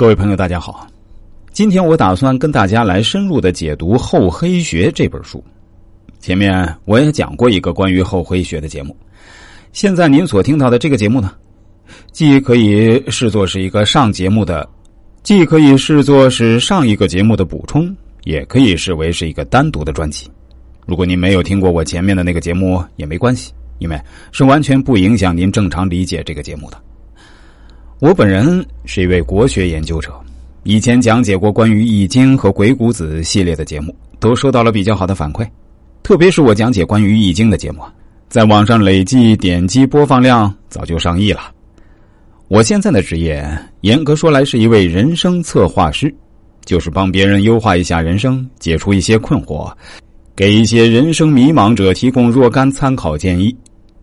各位朋友，大家好。今天我打算跟大家来深入的解读《厚黑学》这本书。前面我也讲过一个关于厚黑学的节目。现在您所听到的这个节目呢，既可以视作是一个上节目的，既可以视作是上一个节目的补充，也可以视为是一个单独的专辑。如果您没有听过我前面的那个节目也没关系，因为是完全不影响您正常理解这个节目的。我本人是一位国学研究者，以前讲解过关于《易经》和《鬼谷子》系列的节目，都收到了比较好的反馈。特别是我讲解关于《易经》的节目，在网上累计点击播放量早就上亿了。我现在的职业，严格说来是一位人生策划师，就是帮别人优化一下人生，解除一些困惑，给一些人生迷茫者提供若干参考建议。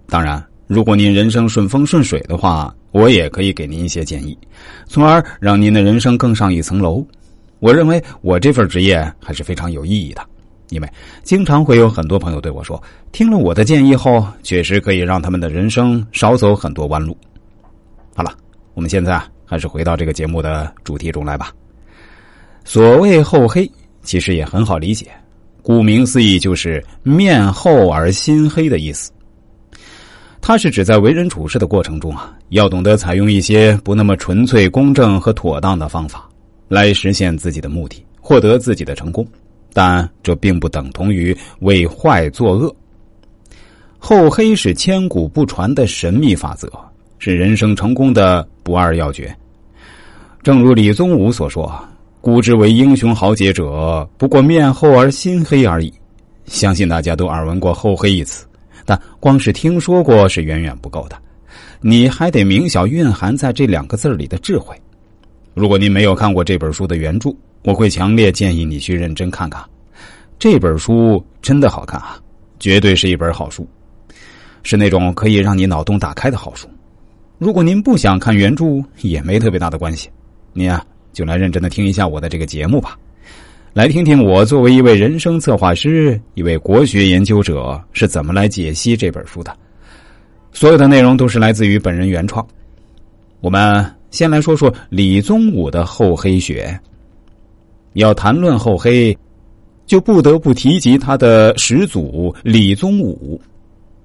当然，如果您人生顺风顺水的话，我也可以给您一些建议，从而让您的人生更上一层楼。我认为我这份职业还是非常有意义的，因为经常会有很多朋友对我说，听了我的建议后，确实可以让他们的人生少走很多弯路。好了，我们现在还是回到这个节目的主题中来吧。所谓厚黑，其实也很好理解，顾名思义就是面厚而心黑的意思。它是指在为人处事的过程中啊，要懂得采用一些不那么纯粹、公正和妥当的方法，来实现自己的目的，获得自己的成功。但这并不等同于为坏作恶。厚黑是千古不传的神秘法则，是人生成功的不二要诀。正如李宗武所说：“古之为英雄豪杰者，不过面厚而心黑而已。”相信大家都耳闻过“厚黑”一词。但光是听说过是远远不够的，你还得明晓蕴含在这两个字里的智慧。如果您没有看过这本书的原著，我会强烈建议你去认真看看。这本书真的好看啊，绝对是一本好书，是那种可以让你脑洞打开的好书。如果您不想看原著，也没特别大的关系，您啊就来认真的听一下我的这个节目吧。来听听我作为一位人生策划师、一位国学研究者是怎么来解析这本书的。所有的内容都是来自于本人原创。我们先来说说李宗武的厚黑学。要谈论厚黑，就不得不提及他的始祖李宗武。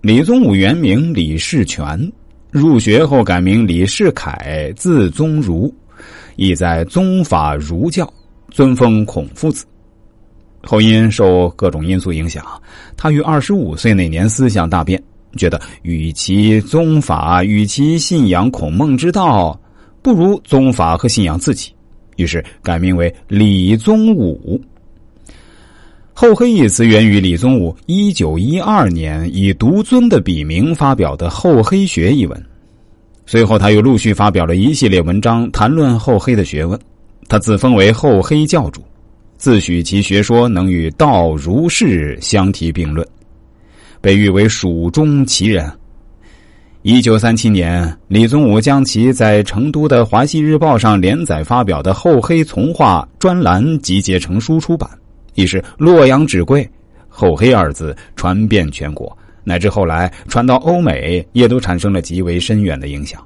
李宗武原名李世全，入学后改名李世凯，字宗儒，意在宗法儒教。尊封孔夫子，后因受各种因素影响，他于二十五岁那年思想大变，觉得与其宗法，与其信仰孔孟之道，不如宗法和信仰自己，于是改名为李宗武。厚黑一词源于李宗武一九一二年以独尊的笔名发表的《厚黑学》一文，随后他又陆续发表了一系列文章，谈论厚黑的学问。他自封为厚黑教主，自诩其学说能与道儒释相提并论，被誉为蜀中奇人。一九三七年，李宗武将其在成都的《华西日报》上连载发表的《厚黑从话》专栏集结成书出版，已是洛阳纸贵。厚黑二字传遍全国，乃至后来传到欧美，也都产生了极为深远的影响。